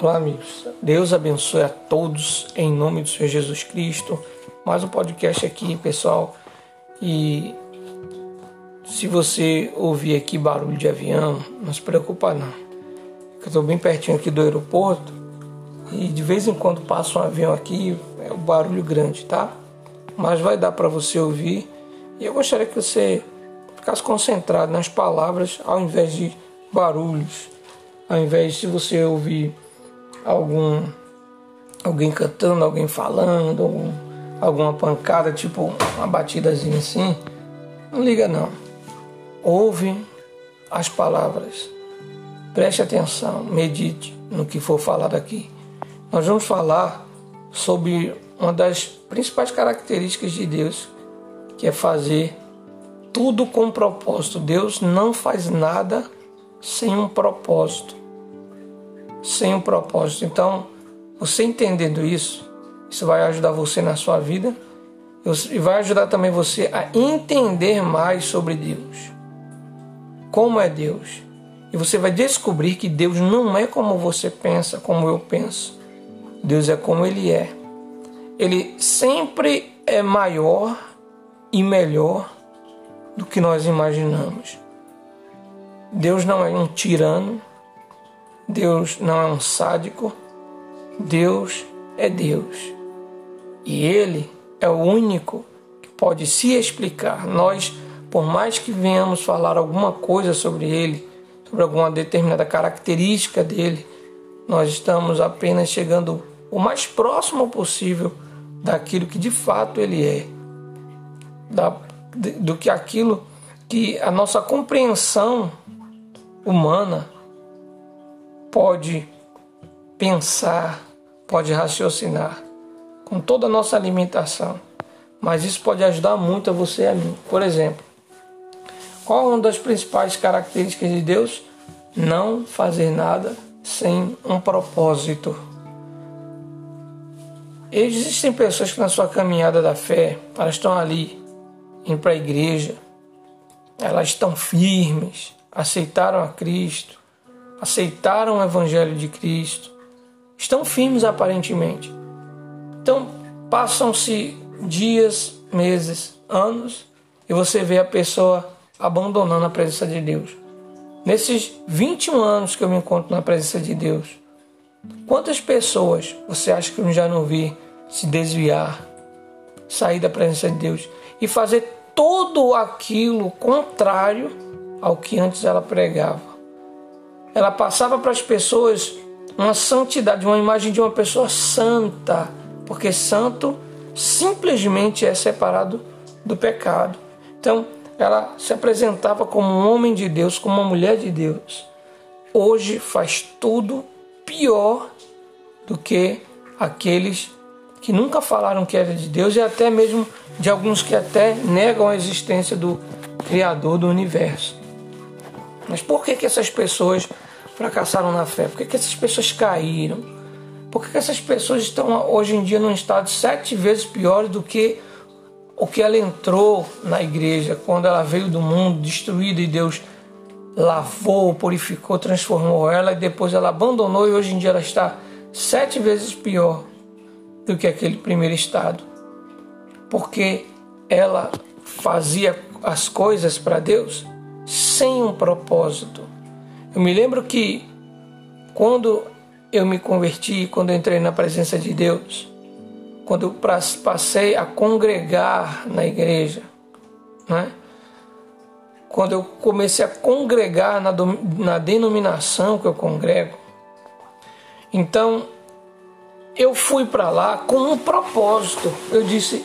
Olá, amigos. Deus abençoe a todos em nome do Senhor Jesus Cristo. Mais um podcast aqui, pessoal. E se você ouvir aqui barulho de avião, não se preocupa não. Eu estou bem pertinho aqui do aeroporto e de vez em quando passa um avião aqui, é um barulho grande, tá? Mas vai dar para você ouvir. E eu gostaria que você ficasse concentrado nas palavras ao invés de barulhos. Ao invés de você ouvir algum alguém cantando, alguém falando, algum, alguma pancada, tipo uma batidazinha assim, não liga não. Ouve as palavras. Preste atenção, medite no que for falado aqui. Nós vamos falar sobre uma das principais características de Deus, que é fazer tudo com propósito. Deus não faz nada sem um propósito sem um propósito. Então, você entendendo isso, isso vai ajudar você na sua vida e vai ajudar também você a entender mais sobre Deus. Como é Deus? E você vai descobrir que Deus não é como você pensa, como eu penso. Deus é como Ele é. Ele sempre é maior e melhor do que nós imaginamos. Deus não é um tirano, Deus não é um sádico, Deus é Deus. E Ele é o único que pode se explicar. Nós, por mais que venhamos falar alguma coisa sobre Ele, sobre alguma determinada característica dele, nós estamos apenas chegando o mais próximo possível daquilo que de fato Ele é, da, do que aquilo que a nossa compreensão humana pode pensar, pode raciocinar com toda a nossa alimentação. Mas isso pode ajudar muito a você e a mim. Por exemplo, qual é uma das principais características de Deus? Não fazer nada sem um propósito. Existem pessoas que na sua caminhada da fé, elas estão ali, indo para a igreja, elas estão firmes, aceitaram a Cristo, aceitaram o Evangelho de Cristo, estão firmes aparentemente. Então, passam-se dias, meses, anos e você vê a pessoa abandonando a presença de Deus. Nesses 21 anos que eu me encontro na presença de Deus, quantas pessoas você acha que eu já não vi se desviar, sair da presença de Deus e fazer tudo aquilo contrário ao que antes ela pregava? Ela passava para as pessoas uma santidade, uma imagem de uma pessoa santa, porque santo simplesmente é separado do pecado. Então, ela se apresentava como um homem de Deus, como uma mulher de Deus. Hoje faz tudo pior do que aqueles que nunca falaram que era de Deus e até mesmo de alguns que até negam a existência do Criador do universo. Mas por que, que essas pessoas fracassaram na fé? Por que, que essas pessoas caíram? Por que, que essas pessoas estão hoje em dia num estado sete vezes pior do que o que ela entrou na igreja quando ela veio do mundo destruída e Deus lavou, purificou, transformou ela e depois ela abandonou e hoje em dia ela está sete vezes pior do que aquele primeiro estado. Porque ela fazia as coisas para Deus sem um propósito. Eu me lembro que quando eu me converti, quando entrei na presença de Deus, quando eu passei a congregar na igreja, né? quando eu comecei a congregar na, na denominação que eu congrego, então eu fui para lá com um propósito. Eu disse: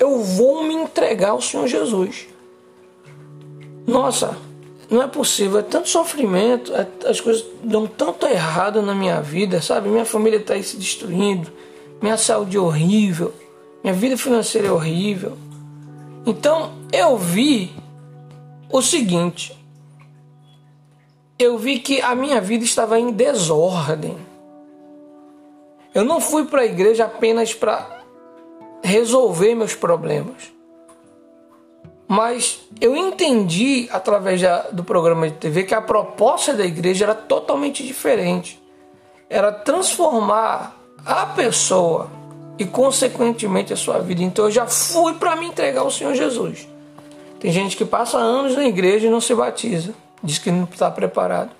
eu vou me entregar ao Senhor Jesus. Nossa, não é possível, é tanto sofrimento, é, as coisas dão tanto errado na minha vida, sabe? Minha família está aí se destruindo, minha saúde é horrível, minha vida financeira é horrível. Então eu vi o seguinte: eu vi que a minha vida estava em desordem. Eu não fui para a igreja apenas para resolver meus problemas. Mas eu entendi através da, do programa de TV que a proposta da igreja era totalmente diferente. era transformar a pessoa e, consequentemente, a sua vida. Então, eu já fui para me entregar ao Senhor Jesus. Tem gente que passa anos na igreja e não se batiza, diz que não está preparado.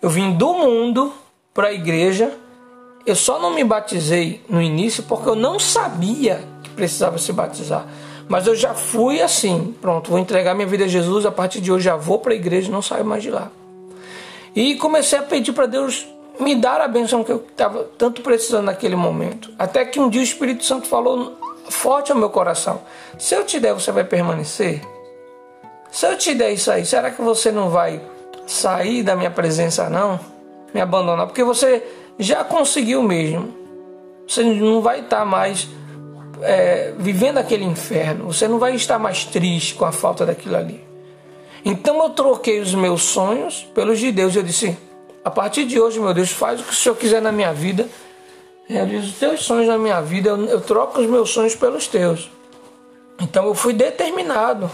Eu vim do mundo para a igreja, eu só não me batizei no início porque eu não sabia que precisava se batizar. Mas eu já fui assim, pronto, vou entregar minha vida a Jesus, a partir de hoje já vou para a igreja não saio mais de lá. E comecei a pedir para Deus me dar a benção que eu estava tanto precisando naquele momento. Até que um dia o Espírito Santo falou forte ao meu coração: Se eu te der, você vai permanecer? Se eu te der isso aí, será que você não vai sair da minha presença, não? Me abandonar? Porque você já conseguiu mesmo. Você não vai estar mais é, vivendo aquele inferno. Você não vai estar mais triste com a falta daquilo ali. Então eu troquei os meus sonhos pelos de Deus. Eu disse: a partir de hoje, meu Deus, faz o que o Senhor quiser na minha vida. Realiza os teus sonhos na minha vida. Eu, eu troco os meus sonhos pelos teus. Então eu fui determinado.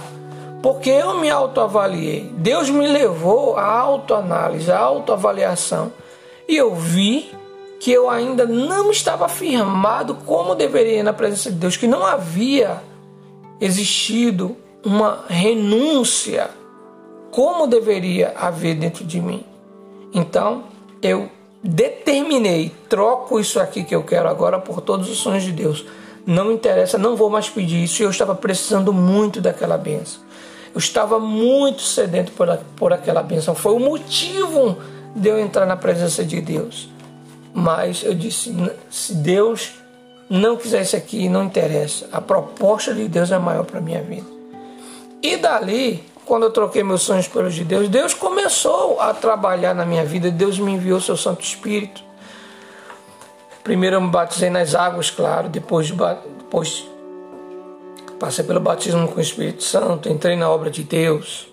Porque eu me autoavaliei. Deus me levou à autoanálise, à autoavaliação. E eu vi que eu ainda não estava firmado como deveria na presença de Deus, que não havia existido uma renúncia como deveria haver dentro de mim. Então eu determinei, troco isso aqui que eu quero agora por todos os sonhos de Deus. Não interessa, não vou mais pedir isso. Eu estava precisando muito daquela benção. Eu estava muito sedento por, por aquela benção. Foi o motivo de eu entrar na presença de Deus. Mas eu disse: se Deus não quiser isso aqui, não interessa. A proposta de Deus é maior para minha vida. E dali quando eu troquei meus sonhos pelos de Deus, Deus começou a trabalhar na minha vida. Deus me enviou seu Santo Espírito. Primeiro eu me batizei nas águas, claro. Depois, depois passei pelo batismo com o Espírito Santo. Entrei na obra de Deus,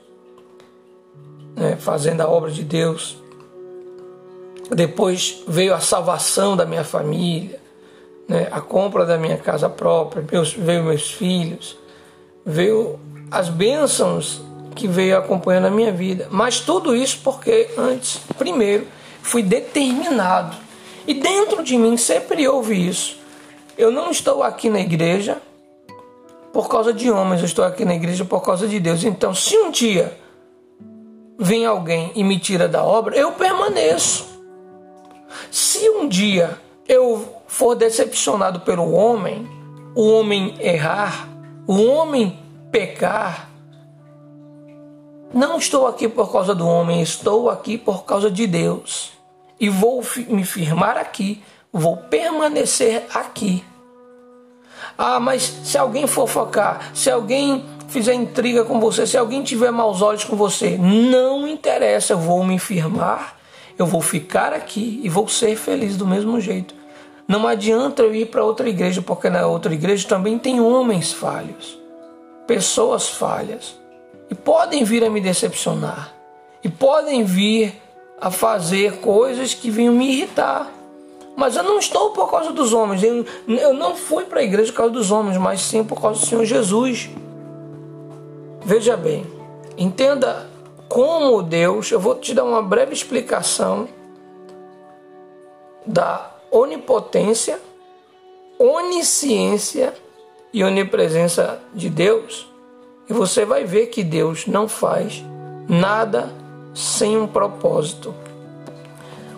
né, fazendo a obra de Deus. Depois veio a salvação da minha família, né, a compra da minha casa própria, meus, veio meus filhos, veio as bênçãos que veio acompanhando a minha vida. Mas tudo isso porque antes, primeiro, fui determinado. E dentro de mim sempre houve isso. Eu não estou aqui na igreja por causa de homens, eu estou aqui na igreja por causa de Deus. Então, se um dia vem alguém e me tira da obra, eu permaneço. Dia eu for decepcionado pelo homem, o homem errar, o homem pecar, não estou aqui por causa do homem, estou aqui por causa de Deus. E vou me firmar aqui, vou permanecer aqui. Ah, mas se alguém fofocar, se alguém fizer intriga com você, se alguém tiver maus olhos com você, não interessa, eu vou me firmar, eu vou ficar aqui e vou ser feliz do mesmo jeito. Não adianta eu ir para outra igreja, porque na outra igreja também tem homens falhos, pessoas falhas e podem vir a me decepcionar e podem vir a fazer coisas que venham me irritar. Mas eu não estou por causa dos homens, eu, eu não fui para a igreja por causa dos homens, mas sim por causa do Senhor Jesus. Veja bem, entenda como Deus, eu vou te dar uma breve explicação da onipotência, onisciência e onipresença de Deus e você vai ver que Deus não faz nada sem um propósito.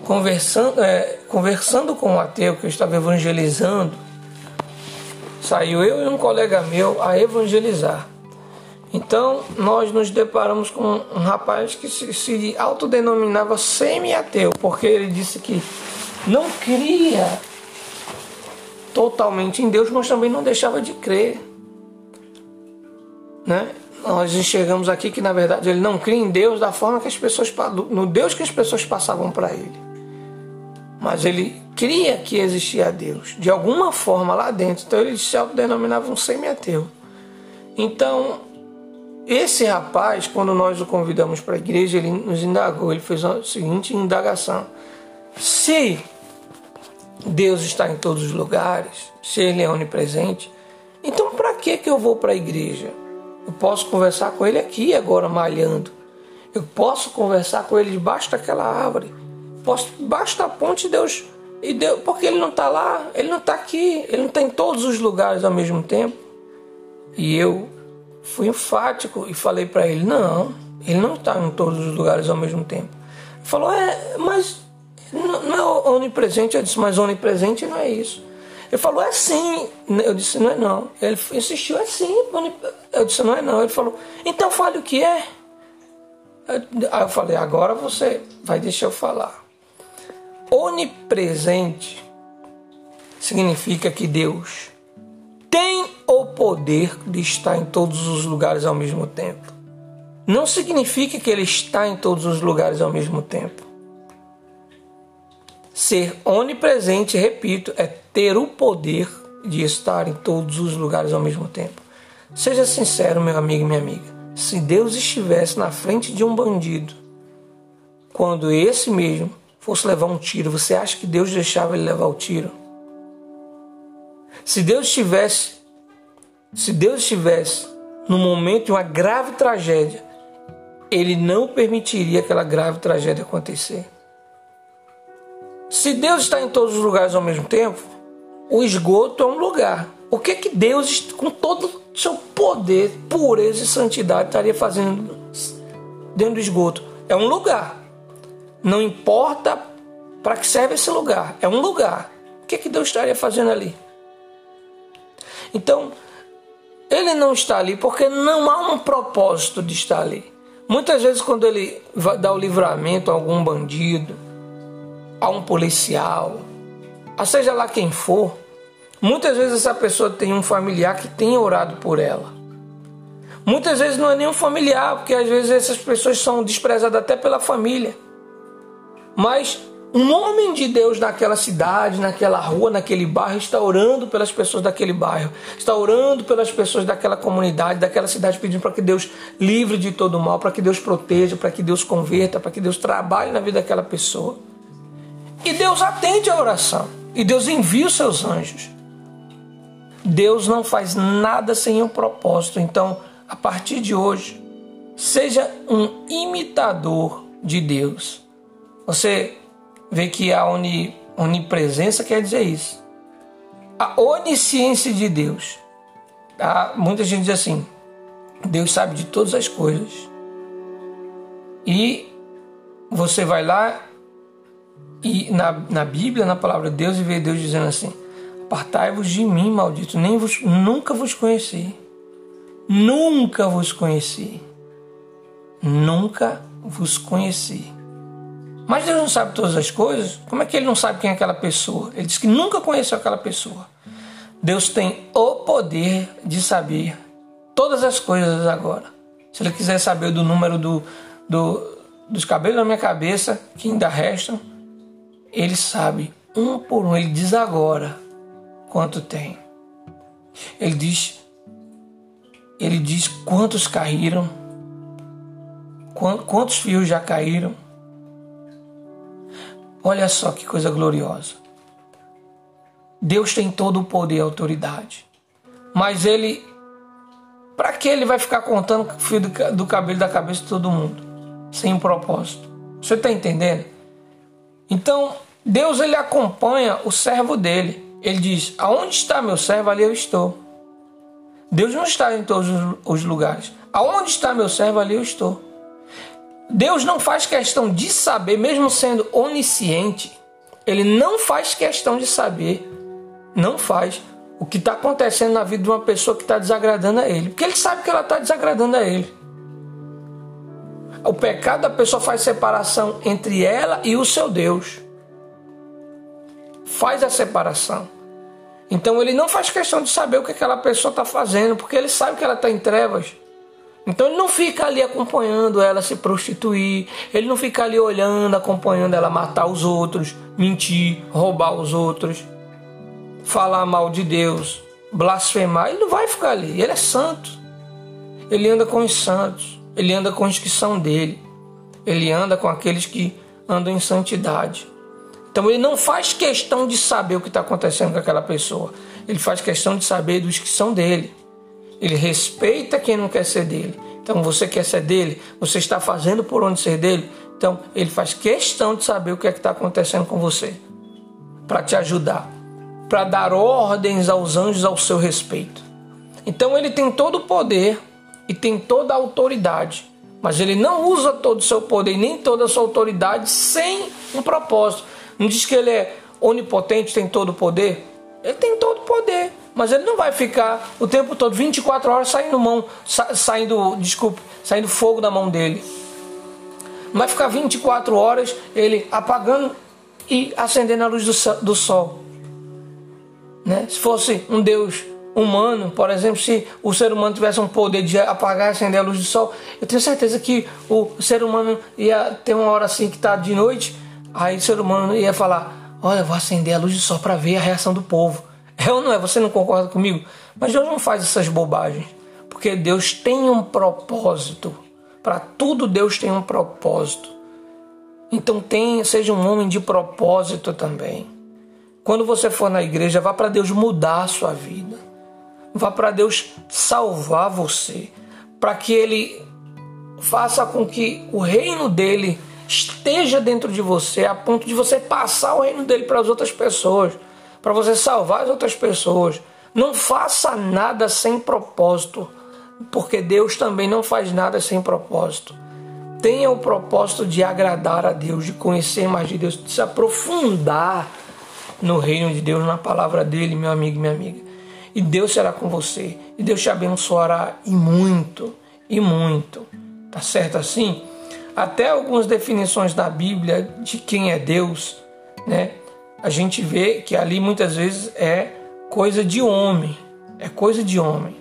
Conversando, é, conversando com o ateu que eu estava evangelizando, saiu eu e um colega meu a evangelizar. Então nós nos deparamos com um rapaz que se, se autodenominava semi-ateu, porque ele disse que não cria totalmente em Deus, mas também não deixava de crer né? Nós enxergamos aqui que na verdade ele não cria em Deus da forma que as pessoas no Deus que as pessoas passavam para ele. Mas ele cria que existia Deus de alguma forma lá dentro. Então ele se autodenominava um semi-ateu. Então, esse rapaz, quando nós o convidamos para a igreja, ele nos indagou, ele fez a seguinte indagação: se Deus está em todos os lugares, se ele é onipresente, então para que que eu vou para a igreja? Eu posso conversar com ele aqui agora malhando. Eu posso conversar com ele debaixo daquela árvore. Posso debaixo da ponte Deus E Deus, porque ele não está lá, ele não está aqui, ele não está em todos os lugares ao mesmo tempo. E eu fui enfático e falei para ele: não, ele não está em todos os lugares ao mesmo tempo. Ele falou: é, mas não é onipresente. Eu disse: mas onipresente não é isso. Ele falou: é sim. Eu disse: não é não. Ele insistiu: é sim. Eu disse: não é não. Ele falou: então fale o que é. Aí eu falei: agora você vai deixar eu falar. Onipresente significa que Deus tem o poder de estar em todos os lugares ao mesmo tempo. Não significa que ele está em todos os lugares ao mesmo tempo. Ser onipresente, repito, é ter o poder de estar em todos os lugares ao mesmo tempo. Seja sincero, meu amigo e minha amiga. Se Deus estivesse na frente de um bandido, quando esse mesmo fosse levar um tiro, você acha que Deus deixava ele levar o tiro? Se Deus estivesse, se Deus estivesse no momento de uma grave tragédia, ele não permitiria aquela grave tragédia acontecer. Se Deus está em todos os lugares ao mesmo tempo, o esgoto é um lugar. O que é que Deus, com todo o seu poder, pureza e santidade, estaria fazendo dentro do esgoto? É um lugar. Não importa para que serve esse lugar, é um lugar. O que, é que Deus estaria fazendo ali? Então, ele não está ali porque não há um propósito de estar ali. Muitas vezes, quando ele dá o livramento a algum bandido, a um policial, a seja lá quem for, muitas vezes essa pessoa tem um familiar que tem orado por ela. Muitas vezes não é nem um familiar, porque às vezes essas pessoas são desprezadas até pela família. Mas um homem de Deus naquela cidade, naquela rua, naquele bairro, está orando pelas pessoas daquele bairro, está orando pelas pessoas daquela comunidade, daquela cidade, pedindo para que Deus livre de todo mal, para que Deus proteja, para que Deus converta, para que Deus trabalhe na vida daquela pessoa. E Deus atende a oração, e Deus envia os seus anjos. Deus não faz nada sem um propósito, então, a partir de hoje, seja um imitador de Deus você vê que a onipresença quer dizer isso. A onisciência de Deus. Muita gente diz assim: Deus sabe de todas as coisas. E você vai lá e na, na Bíblia, na palavra de Deus, e vê Deus dizendo assim: Apartai-vos de mim, maldito, nem vos, nunca vos conheci. Nunca vos conheci. Nunca vos conheci. Mas Deus não sabe todas as coisas. Como é que ele não sabe quem é aquela pessoa? Ele diz que nunca conheceu aquela pessoa. Deus tem o poder de saber todas as coisas agora. Se ele quiser saber do número do, do, dos cabelos da minha cabeça, que ainda restam, ele sabe um por um. Ele diz agora quanto tem. Ele diz, ele diz quantos caíram, quantos fios já caíram Olha só que coisa gloriosa. Deus tem todo o poder e autoridade. Mas ele. Para que ele vai ficar contando o fio do cabelo da cabeça de todo mundo? Sem um propósito. Você está entendendo? Então, Deus ele acompanha o servo dele. Ele diz: Aonde está meu servo? Ali eu estou. Deus não está em todos os lugares. Aonde está meu servo? Ali eu estou. Deus não faz questão de saber, mesmo sendo onisciente, ele não faz questão de saber, não faz o que está acontecendo na vida de uma pessoa que está desagradando a ele, porque ele sabe que ela está desagradando a ele. O pecado da pessoa faz separação entre ela e o seu Deus. Faz a separação. Então ele não faz questão de saber o que aquela pessoa está fazendo, porque ele sabe que ela está em trevas. Então ele não fica ali acompanhando ela se prostituir, ele não fica ali olhando, acompanhando ela matar os outros, mentir, roubar os outros, falar mal de Deus, blasfemar. Ele não vai ficar ali, ele é santo. Ele anda com os santos, ele anda com os que são dele, ele anda com aqueles que andam em santidade. Então ele não faz questão de saber o que está acontecendo com aquela pessoa, ele faz questão de saber dos que são dele. Ele respeita quem não quer ser dele. Então você quer ser dele, você está fazendo por onde ser dele. Então ele faz questão de saber o que é que está acontecendo com você. para te ajudar, para dar ordens aos anjos ao seu respeito. Então ele tem todo o poder e tem toda a autoridade, mas ele não usa todo o seu poder nem toda a sua autoridade sem um propósito. Não diz que ele é onipotente, tem todo o poder? Ele tem todo o poder, mas ele não vai ficar o tempo todo, 24 horas, saindo mão, sa saindo, desculpe, saindo fogo da mão dele. Não vai ficar 24 horas ele apagando e acendendo a luz do, do sol. Né? Se fosse um Deus humano, por exemplo, se o ser humano tivesse um poder de apagar e acender a luz do sol, eu tenho certeza que o ser humano ia ter uma hora assim que está de noite, aí o ser humano ia falar: Olha, vou acender a luz do sol para ver a reação do povo. É ou não é? Você não concorda comigo? Mas Deus não faz essas bobagens, porque Deus tem um propósito. Para tudo Deus tem um propósito. Então tenha, seja um homem de propósito também. Quando você for na igreja, vá para Deus mudar a sua vida. Vá para Deus salvar você, para que ele faça com que o reino dele esteja dentro de você, a ponto de você passar o reino dele para as outras pessoas para você salvar as outras pessoas. Não faça nada sem propósito, porque Deus também não faz nada sem propósito. Tenha o propósito de agradar a Deus, de conhecer mais de Deus, de se aprofundar no reino de Deus, na palavra dele, meu amigo e minha amiga. E Deus será com você, e Deus te abençoará e muito, e muito. Tá certo assim? Até algumas definições da Bíblia de quem é Deus, né? A gente vê que ali muitas vezes é coisa de homem, é coisa de homem.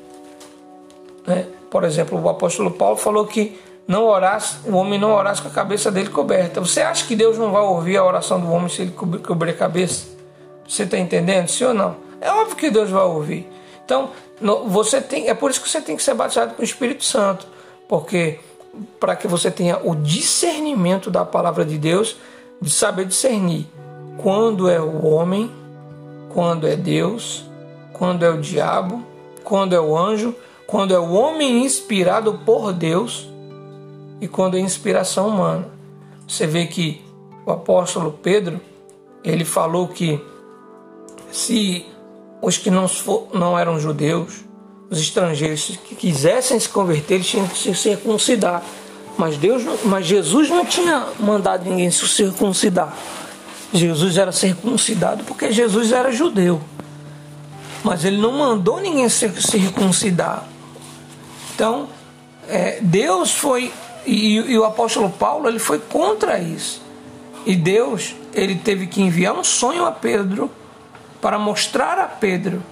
Né? Por exemplo, o apóstolo Paulo falou que não orasse, o homem não orasse com a cabeça dele coberta. Você acha que Deus não vai ouvir a oração do homem se ele cobrir a cabeça? Você está entendendo? Sim ou não? É óbvio que Deus vai ouvir. Então, você tem, é por isso que você tem que ser batizado com o Espírito Santo, porque para que você tenha o discernimento da palavra de Deus, de saber discernir quando é o homem, quando é Deus, quando é o diabo, quando é o anjo, quando é o homem inspirado por Deus e quando é inspiração humana. Você vê que o apóstolo Pedro, ele falou que se os que não, não eram judeus, os estrangeiros que quisessem se converter, eles tinham que se circuncidar. Mas Deus, mas Jesus não tinha mandado ninguém se circuncidar. Jesus era circuncidado porque Jesus era judeu. Mas ele não mandou ninguém se circuncidar. Então, é, Deus foi, e, e o apóstolo Paulo, ele foi contra isso. E Deus, ele teve que enviar um sonho a Pedro para mostrar a Pedro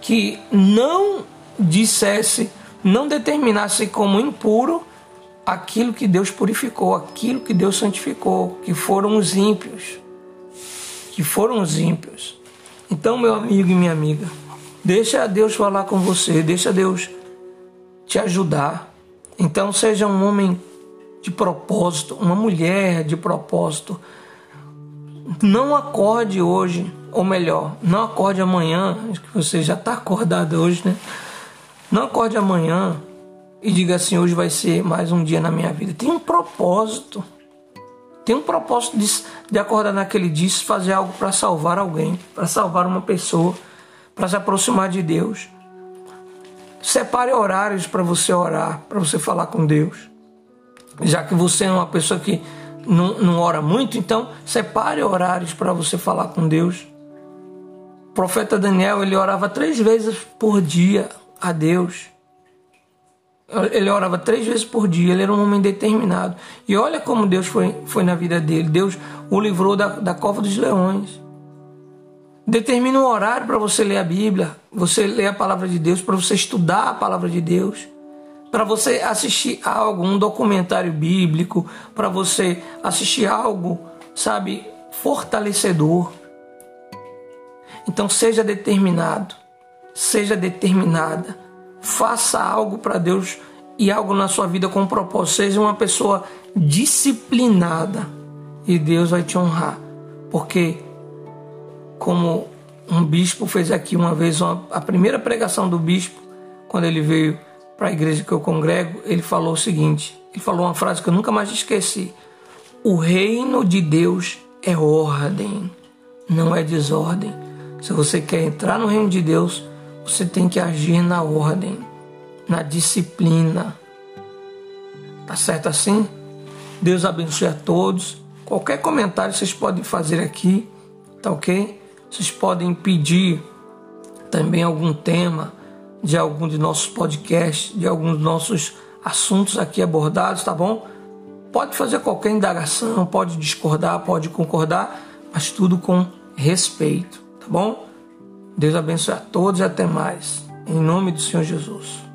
que não dissesse, não determinasse como impuro aquilo que Deus purificou, aquilo que Deus santificou, que foram os ímpios que foram os ímpios. Então, meu amigo e minha amiga, deixa Deus falar com você, deixa Deus te ajudar. Então, seja um homem de propósito, uma mulher de propósito. Não acorde hoje, ou melhor, não acorde amanhã, que você já está acordado hoje, né? Não acorde amanhã e diga assim: hoje vai ser mais um dia na minha vida. Tem um propósito tem um propósito de, de acordar naquele dia e fazer algo para salvar alguém, para salvar uma pessoa, para se aproximar de Deus. Separe horários para você orar, para você falar com Deus. Já que você é uma pessoa que não, não ora muito, então separe horários para você falar com Deus. O profeta Daniel, ele orava três vezes por dia a Deus. Ele orava três vezes por dia, ele era um homem determinado. E olha como Deus foi, foi na vida dele. Deus o livrou da, da cova dos leões. Determina um horário para você ler a Bíblia, você ler a palavra de Deus, para você estudar a palavra de Deus, para você assistir algo, um documentário bíblico, para você assistir algo, sabe, fortalecedor. Então seja determinado, seja determinada Faça algo para Deus e algo na sua vida com propósito. Seja uma pessoa disciplinada e Deus vai te honrar. Porque, como um bispo fez aqui uma vez, uma, a primeira pregação do bispo, quando ele veio para a igreja que eu congrego, ele falou o seguinte: ele falou uma frase que eu nunca mais esqueci. O reino de Deus é ordem, não é desordem. Se você quer entrar no reino de Deus, você tem que agir na ordem, na disciplina. Tá certo assim? Deus abençoe a todos. Qualquer comentário vocês podem fazer aqui, tá ok? Vocês podem pedir também algum tema de algum de nossos podcasts, de alguns dos nossos assuntos aqui abordados, tá bom? Pode fazer qualquer indagação, pode discordar, pode concordar, mas tudo com respeito, tá bom? Deus abençoe a todos e até mais. Em nome do Senhor Jesus.